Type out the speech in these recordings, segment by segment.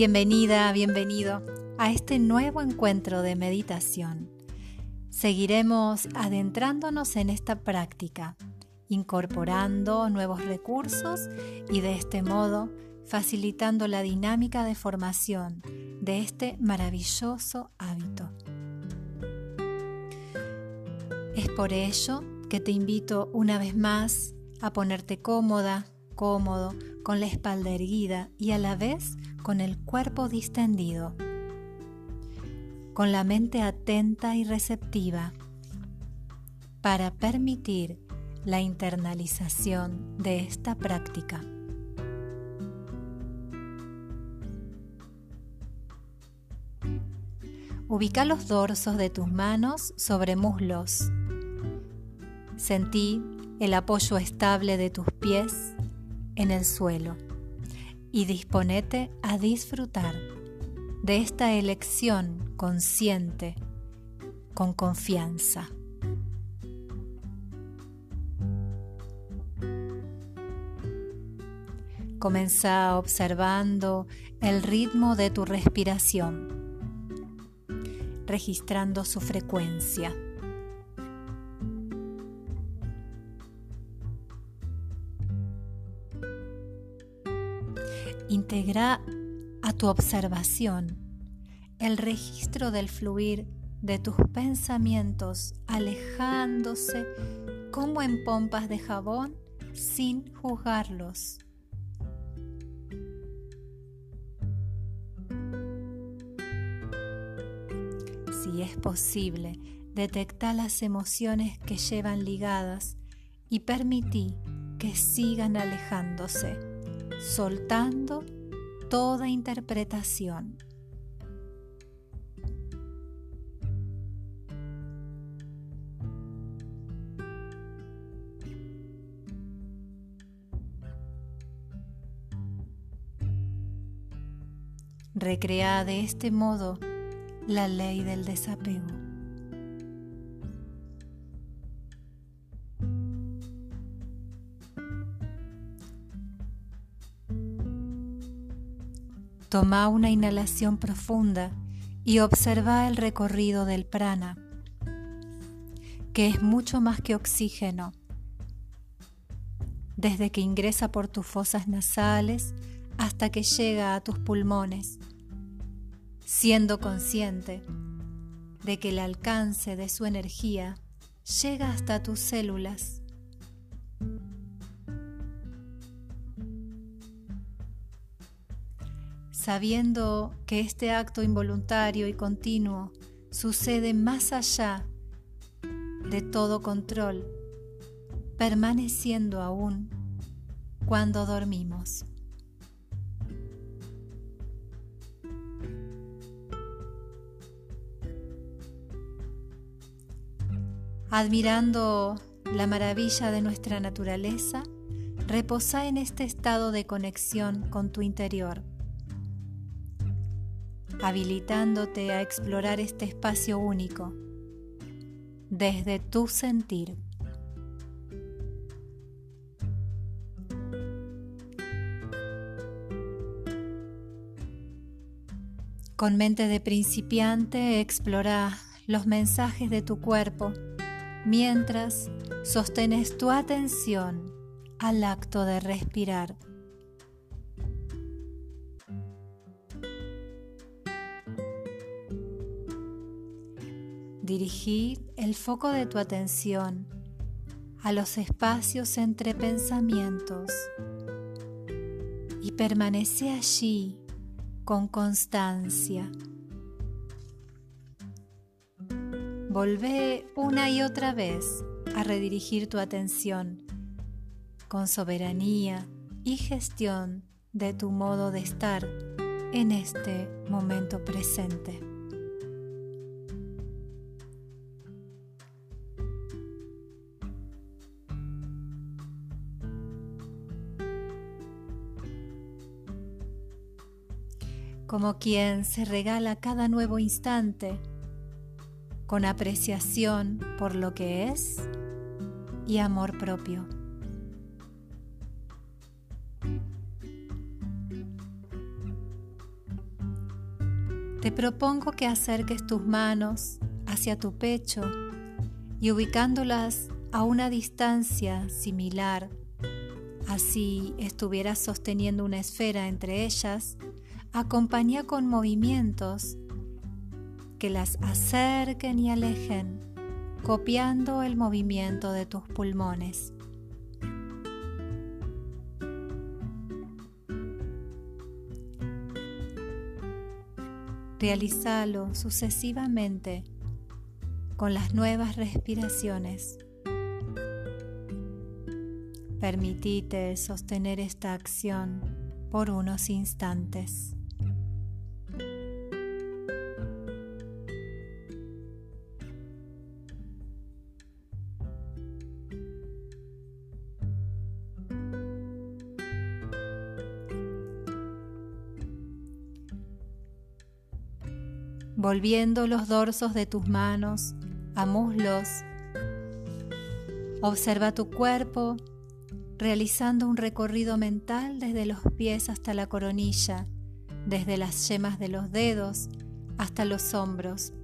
Bienvenida, bienvenido a este nuevo encuentro de meditación. Seguiremos adentrándonos en esta práctica, incorporando nuevos recursos y de este modo facilitando la dinámica de formación de este maravilloso hábito. Es por ello que te invito una vez más a ponerte cómoda, cómodo, con la espalda erguida y a la vez con el cuerpo distendido, con la mente atenta y receptiva, para permitir la internalización de esta práctica. Ubica los dorsos de tus manos sobre muslos. Sentí el apoyo estable de tus pies en el suelo y disponete a disfrutar de esta elección consciente con confianza. Comenzá observando el ritmo de tu respiración, registrando su frecuencia. Integra a tu observación el registro del fluir de tus pensamientos alejándose como en pompas de jabón sin juzgarlos. Si es posible, detecta las emociones que llevan ligadas y permití que sigan alejándose soltando toda interpretación. Recrea de este modo la ley del desapego. Toma una inhalación profunda y observa el recorrido del prana, que es mucho más que oxígeno. Desde que ingresa por tus fosas nasales hasta que llega a tus pulmones, siendo consciente de que el alcance de su energía llega hasta tus células sabiendo que este acto involuntario y continuo sucede más allá de todo control, permaneciendo aún cuando dormimos. Admirando la maravilla de nuestra naturaleza, reposa en este estado de conexión con tu interior habilitándote a explorar este espacio único desde tu sentir. Con mente de principiante explora los mensajes de tu cuerpo mientras sostenes tu atención al acto de respirar. Dirigir el foco de tu atención a los espacios entre pensamientos y permanece allí con constancia. Volvé una y otra vez a redirigir tu atención con soberanía y gestión de tu modo de estar en este momento presente. Como quien se regala cada nuevo instante con apreciación por lo que es y amor propio. Te propongo que acerques tus manos hacia tu pecho y ubicándolas a una distancia similar, así estuvieras sosteniendo una esfera entre ellas, acompaña con movimientos que las acerquen y alejen, copiando el movimiento de tus pulmones. Realízalo sucesivamente con las nuevas respiraciones. Permitite sostener esta acción por unos instantes. Volviendo los dorsos de tus manos a muslos. Observa tu cuerpo realizando un recorrido mental desde los pies hasta la coronilla, desde las yemas de los dedos hasta los hombros.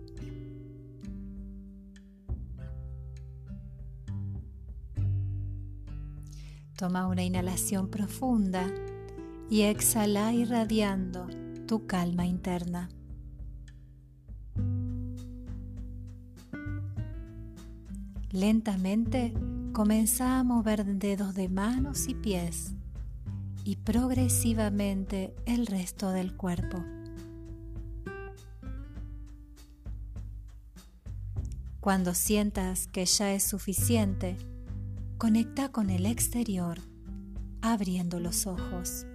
Toma una inhalación profunda y exhala irradiando tu calma interna. Lentamente comienza a mover dedos de manos y pies y progresivamente el resto del cuerpo. Cuando sientas que ya es suficiente, conecta con el exterior, abriendo los ojos.